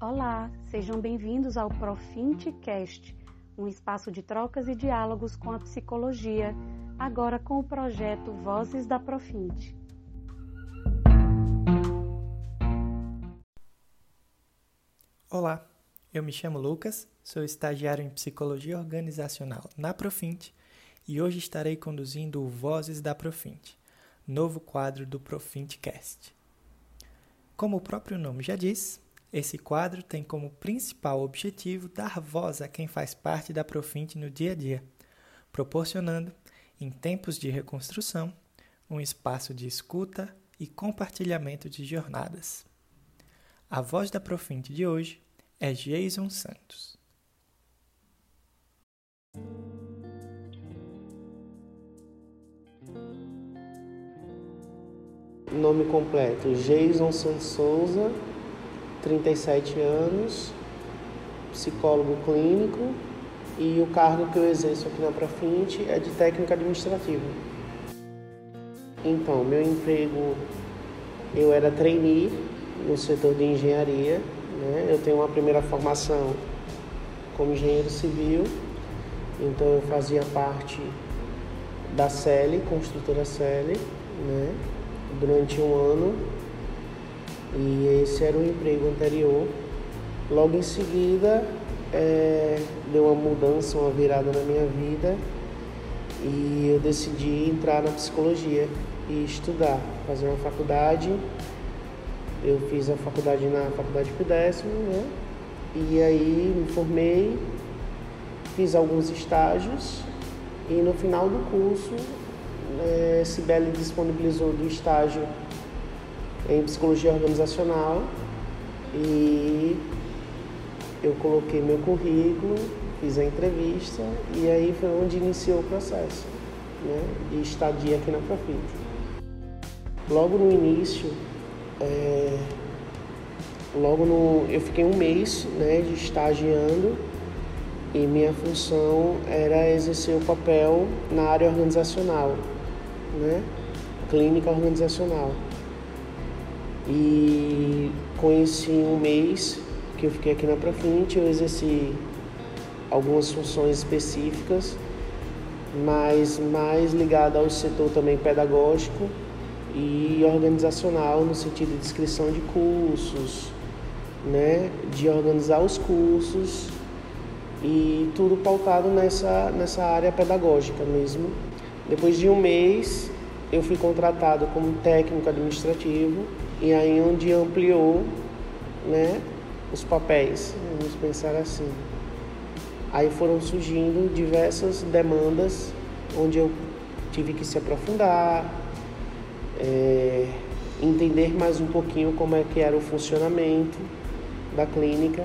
Olá, sejam bem-vindos ao Profintcast, um espaço de trocas e diálogos com a psicologia, agora com o projeto Vozes da Profint. Olá, eu me chamo Lucas, sou estagiário em Psicologia Organizacional na Profint e hoje estarei conduzindo o Vozes da Profint, novo quadro do Profintcast. Como o próprio nome já diz, esse quadro tem como principal objetivo dar voz a quem faz parte da Profint no dia a dia, proporcionando, em tempos de reconstrução, um espaço de escuta e compartilhamento de jornadas. A voz da Profint de hoje é Jason Santos. Nome completo: Jason Santos Souza 37 anos, psicólogo clínico e o cargo que eu exerço aqui na Profint é de técnico administrativo. Então, meu emprego, eu era trainee no setor de engenharia, né? eu tenho uma primeira formação como engenheiro civil, então eu fazia parte da CELI, construtora CELI, né? durante um ano e esse era o emprego anterior. Logo em seguida, é, deu uma mudança, uma virada na minha vida e eu decidi entrar na psicologia e estudar, fazer uma faculdade. Eu fiz a faculdade na faculdade Pudécimo, né? E aí me formei, fiz alguns estágios e no final do curso, é, Sibeli disponibilizou do estágio em psicologia organizacional e eu coloquei meu currículo, fiz a entrevista e aí foi onde iniciou o processo né, de estadia aqui na Profit. Logo no início, é, logo no, eu fiquei um mês né, de estagiando e minha função era exercer o papel na área organizacional, né, clínica organizacional. E com esse um mês que eu fiquei aqui na Profint, eu exerci algumas funções específicas, mas mais ligada ao setor também pedagógico e organizacional, no sentido de inscrição de cursos, né, de organizar os cursos e tudo pautado nessa, nessa área pedagógica mesmo. Depois de um mês, eu fui contratado como técnico administrativo e aí onde ampliou né, os papéis, vamos pensar assim. Aí foram surgindo diversas demandas onde eu tive que se aprofundar, é, entender mais um pouquinho como é que era o funcionamento da clínica.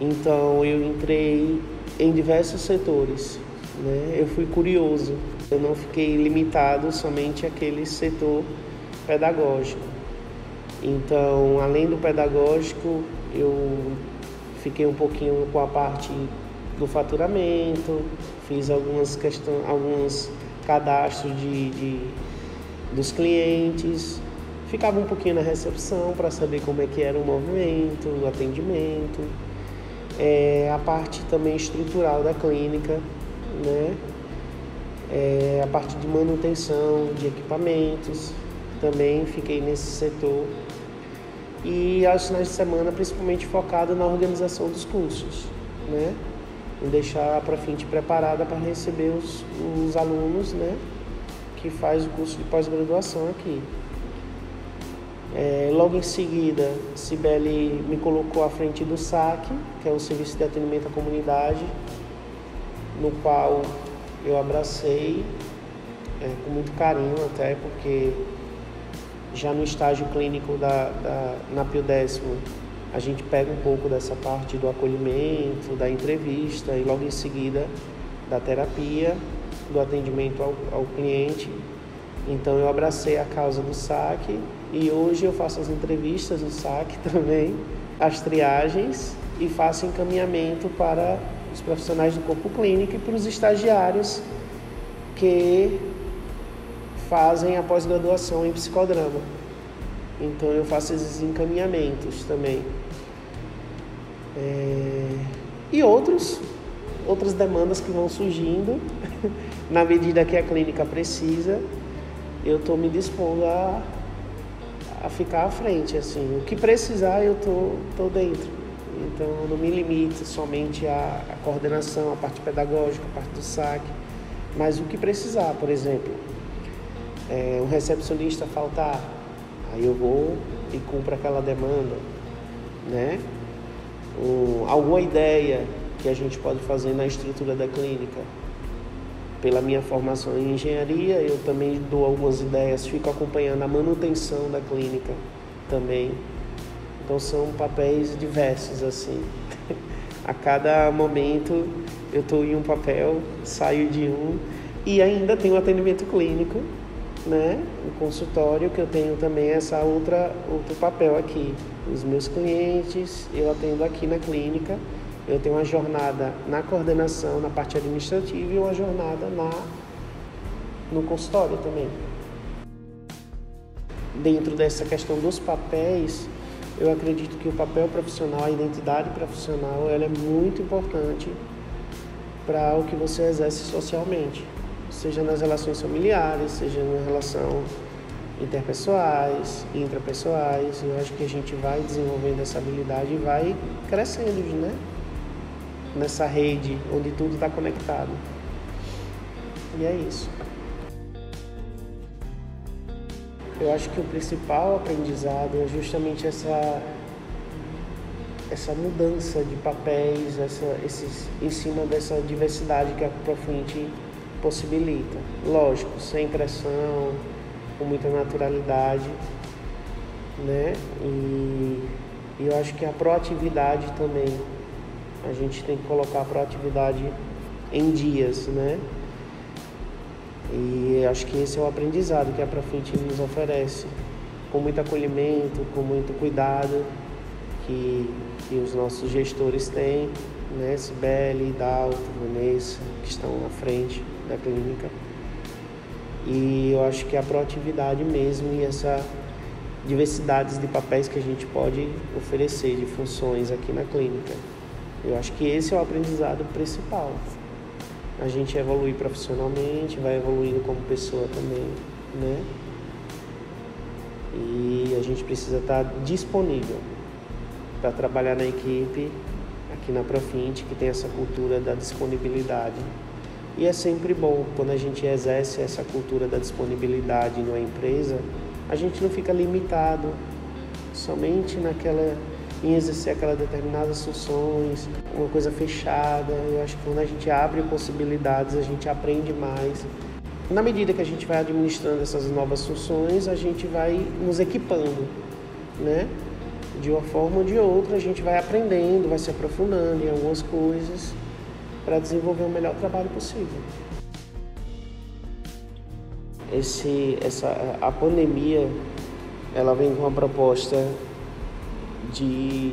Então eu entrei em diversos setores, né? eu fui curioso, eu não fiquei limitado somente àquele setor pedagógico. Então, além do pedagógico, eu fiquei um pouquinho com a parte do faturamento, fiz algumas questões, alguns cadastros de, de, dos clientes, ficava um pouquinho na recepção para saber como é que era o movimento, o atendimento, é, a parte também estrutural da clínica, né? É, a parte de manutenção de equipamentos, também fiquei nesse setor e aos finais de semana principalmente focado na organização dos cursos, né? Em deixar a Profint preparada para receber os, os alunos, né? Que faz o curso de pós-graduação aqui. É, logo em seguida, Cibele me colocou à frente do SAC, que é o Serviço de Atendimento à Comunidade, no qual eu abracei é, com muito carinho até, porque já no estágio clínico da, da, na Pio Décimo, a gente pega um pouco dessa parte do acolhimento, da entrevista e logo em seguida da terapia, do atendimento ao, ao cliente. Então eu abracei a causa do SAC e hoje eu faço as entrevistas do SAC também, as triagens e faço encaminhamento para os profissionais do corpo clínico e para os estagiários que fazem a pós-graduação em psicodrama. Então eu faço esses encaminhamentos também. É, e outros, outras demandas que vão surgindo na medida que a clínica precisa, eu estou me dispondo a, a ficar à frente. Assim, o que precisar eu tô, tô dentro. Então eu não me limito somente à, à coordenação, à parte pedagógica, à parte do saque, mas o que precisar, por exemplo, é, um recepcionista faltar, aí eu vou e cumpro aquela demanda, né? Um, alguma ideia que a gente pode fazer na estrutura da clínica. Pela minha formação em engenharia, eu também dou algumas ideias, fico acompanhando a manutenção da clínica também. Então são papéis diversos assim. a cada momento eu estou em um papel, saio de um e ainda tenho atendimento clínico, né? O consultório que eu tenho também essa outra outro papel aqui. Os meus clientes eu atendo aqui na clínica eu tenho uma jornada na coordenação, na parte administrativa e uma jornada na no consultório também. Dentro dessa questão dos papéis, eu acredito que o papel profissional, a identidade profissional, ela é muito importante para o que você exerce socialmente, seja nas relações familiares, seja na relação interpessoais, intrapessoais. Eu acho que a gente vai desenvolvendo essa habilidade e vai crescendo, né? nessa rede onde tudo está conectado. E é isso. Eu acho que o principal aprendizado é justamente essa essa mudança de papéis, essa, esses, em cima dessa diversidade que a Profint possibilita. Lógico, sem pressão, com muita naturalidade, né? E, e eu acho que a proatividade também a gente tem que colocar a proatividade em dias, né? E acho que esse é o aprendizado que a Profit nos oferece, com muito acolhimento, com muito cuidado que, que os nossos gestores têm, né? Sibeli, Dalto, Vanessa, que estão na frente da clínica. E eu acho que a proatividade mesmo e essa diversidade de papéis que a gente pode oferecer de funções aqui na clínica. Eu acho que esse é o aprendizado principal. A gente evoluir profissionalmente, vai evoluindo como pessoa também, né? E a gente precisa estar disponível para trabalhar na equipe aqui na Profint, que tem essa cultura da disponibilidade. E é sempre bom quando a gente exerce essa cultura da disponibilidade numa empresa, a gente não fica limitado somente naquela em exercer aquelas determinadas funções, uma coisa fechada. Eu acho que quando a gente abre possibilidades, a gente aprende mais. Na medida que a gente vai administrando essas novas funções, a gente vai nos equipando, né? De uma forma ou de outra, a gente vai aprendendo, vai se aprofundando em algumas coisas para desenvolver o melhor trabalho possível. Esse, essa, a pandemia, ela vem com uma proposta de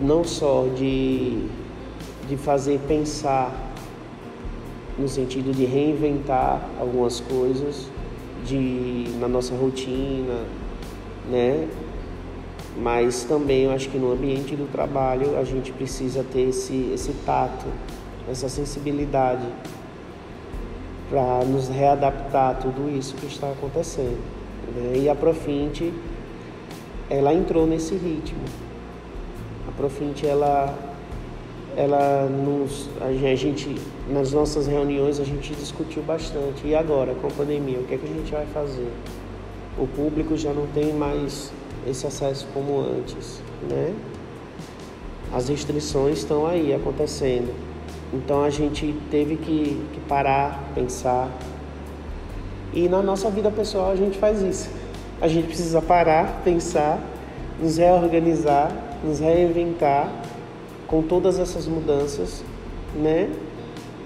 não só de, de fazer pensar no sentido de reinventar algumas coisas de, na nossa rotina, né? Mas também eu acho que no ambiente do trabalho a gente precisa ter esse, esse tato, essa sensibilidade para nos readaptar a tudo isso que está acontecendo. Né? E a Profint ela entrou nesse ritmo. A Profint, ela, ela nos, a gente, nas nossas reuniões a gente discutiu bastante. E agora, com a pandemia, o que é que a gente vai fazer? O público já não tem mais esse acesso como antes, né? As restrições estão aí acontecendo. Então a gente teve que, que parar, pensar. E na nossa vida pessoal a gente faz isso a gente precisa parar, pensar, nos reorganizar, nos reinventar com todas essas mudanças, né?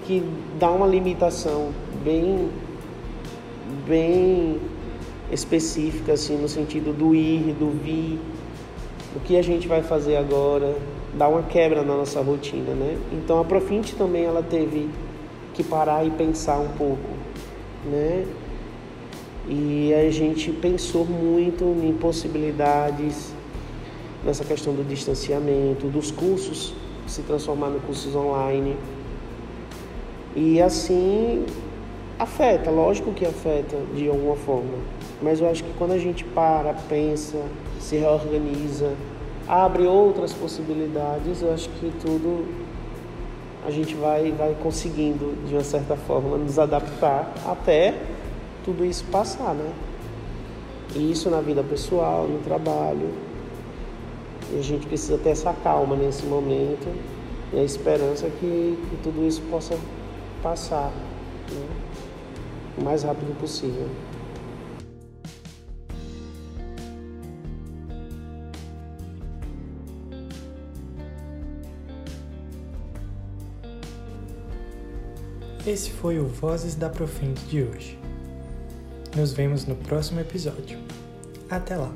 Que dá uma limitação bem, bem específica, assim, no sentido do ir, do vir, o que a gente vai fazer agora, dá uma quebra na nossa rotina, né? Então a Profint também ela teve que parar e pensar um pouco, né? E a gente pensou muito em possibilidades nessa questão do distanciamento, dos cursos se transformar em cursos online. E assim afeta, lógico que afeta de alguma forma. Mas eu acho que quando a gente para, pensa, se reorganiza, abre outras possibilidades, eu acho que tudo a gente vai, vai conseguindo, de uma certa forma, nos adaptar até tudo isso passar, né? E isso na vida pessoal, no trabalho. E a gente precisa ter essa calma nesse momento e a esperança que, que tudo isso possa passar né? o mais rápido possível. Esse foi o Vozes da Profint de hoje. Nos vemos no próximo episódio. Até lá!